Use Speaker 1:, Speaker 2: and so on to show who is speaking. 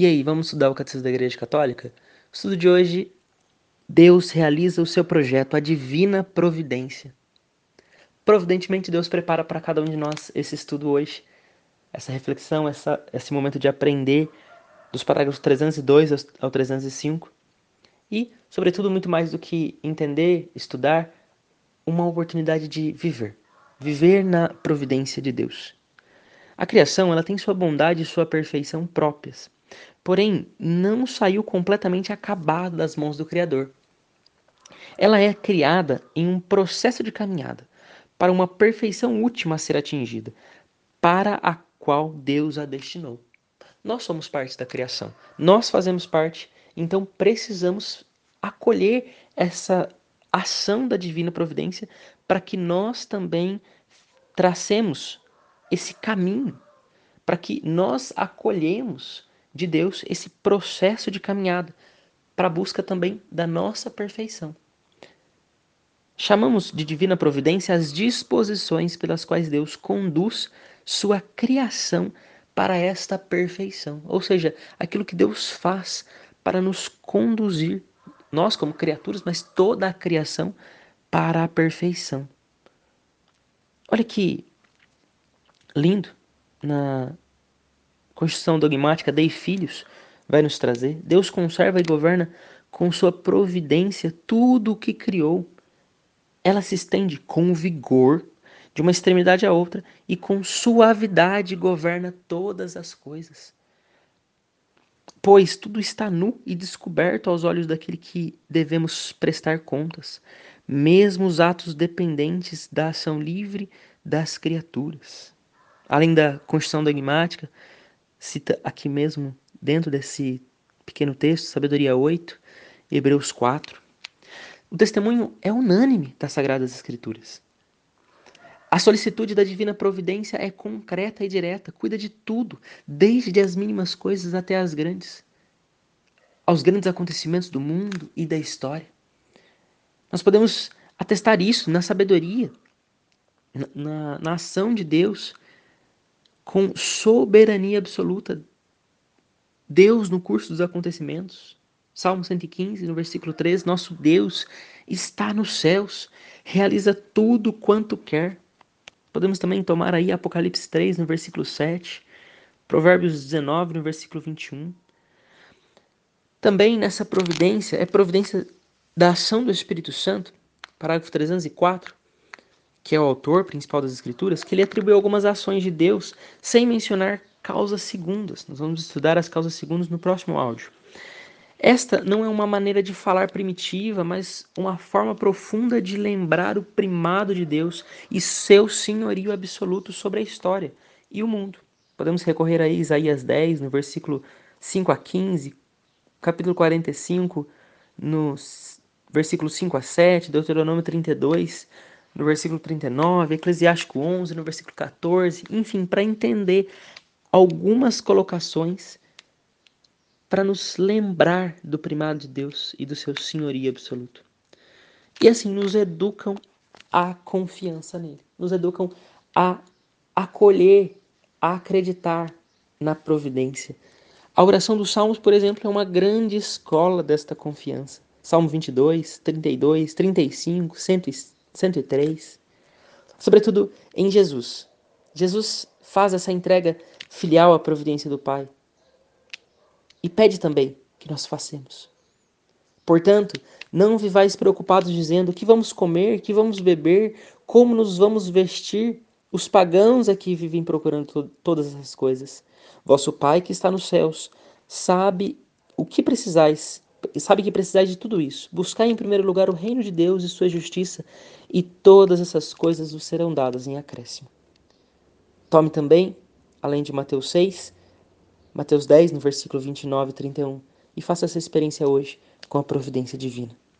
Speaker 1: E aí, vamos estudar o Catecismo da Igreja Católica? O estudo de hoje, Deus realiza o seu projeto, a divina providência. Providentemente, Deus prepara para cada um de nós esse estudo hoje, essa reflexão, essa, esse momento de aprender dos parágrafos 302 ao 305 e, sobretudo, muito mais do que entender, estudar, uma oportunidade de viver, viver na providência de Deus. A criação, ela tem sua bondade e sua perfeição próprias porém não saiu completamente acabada das mãos do Criador. Ela é criada em um processo de caminhada para uma perfeição última a ser atingida, para a qual Deus a destinou. Nós somos parte da criação, nós fazemos parte, então precisamos acolher essa ação da divina providência para que nós também tracemos esse caminho, para que nós acolhemos de Deus esse processo de caminhada para a busca também da nossa perfeição. Chamamos de divina providência as disposições pelas quais Deus conduz sua criação para esta perfeição, ou seja, aquilo que Deus faz para nos conduzir, nós como criaturas, mas toda a criação, para a perfeição. Olha que lindo na Constituição dogmática Dei Filhos vai nos trazer. Deus conserva e governa com sua providência tudo o que criou. Ela se estende com vigor de uma extremidade à outra e com suavidade governa todas as coisas. Pois tudo está nu e descoberto aos olhos daquele que devemos prestar contas, mesmo os atos dependentes da ação livre das criaturas. Além da Constituição dogmática, cita aqui mesmo, dentro desse pequeno texto, Sabedoria 8, Hebreus 4. O testemunho é unânime das Sagradas Escrituras. A solicitude da divina providência é concreta e direta, cuida de tudo, desde as mínimas coisas até as grandes, aos grandes acontecimentos do mundo e da história. Nós podemos atestar isso na sabedoria, na, na, na ação de Deus com soberania absoluta. Deus no curso dos acontecimentos. Salmo 115, no versículo 3, nosso Deus está nos céus, realiza tudo quanto quer. Podemos também tomar aí Apocalipse 3, no versículo 7, Provérbios 19, no versículo 21. Também nessa providência, é providência da ação do Espírito Santo, parágrafo 304, que é o autor principal das Escrituras, que ele atribuiu algumas ações de Deus sem mencionar causas segundas. Nós vamos estudar as causas segundas no próximo áudio. Esta não é uma maneira de falar primitiva, mas uma forma profunda de lembrar o primado de Deus e seu senhorio absoluto sobre a história e o mundo. Podemos recorrer a Isaías 10, no versículo 5 a 15, capítulo 45, no versículo 5 a 7, Deuteronômio 32, no versículo 39, Eclesiástico 11, no versículo 14, enfim, para entender algumas colocações para nos lembrar do primado de Deus e do seu senhorio absoluto. E assim nos educam a confiança nele, nos educam a acolher, a acreditar na providência. A oração dos Salmos, por exemplo, é uma grande escola desta confiança. Salmo 22, 32, 35, 105. 103. Sobretudo em Jesus. Jesus faz essa entrega filial à providência do Pai e pede também que nós façamos. Portanto, não vivais preocupados dizendo que vamos comer, que vamos beber, como nos vamos vestir. Os pagãos aqui vivem procurando to todas essas coisas. Vosso Pai que está nos céus sabe o que precisais sabe que precisais de tudo isso. Buscai em primeiro lugar o reino de Deus e sua justiça, e todas essas coisas vos serão dadas em acréscimo. Tome também, além de Mateus 6, Mateus 10, no versículo 29 e 31, e faça essa experiência hoje com a providência divina.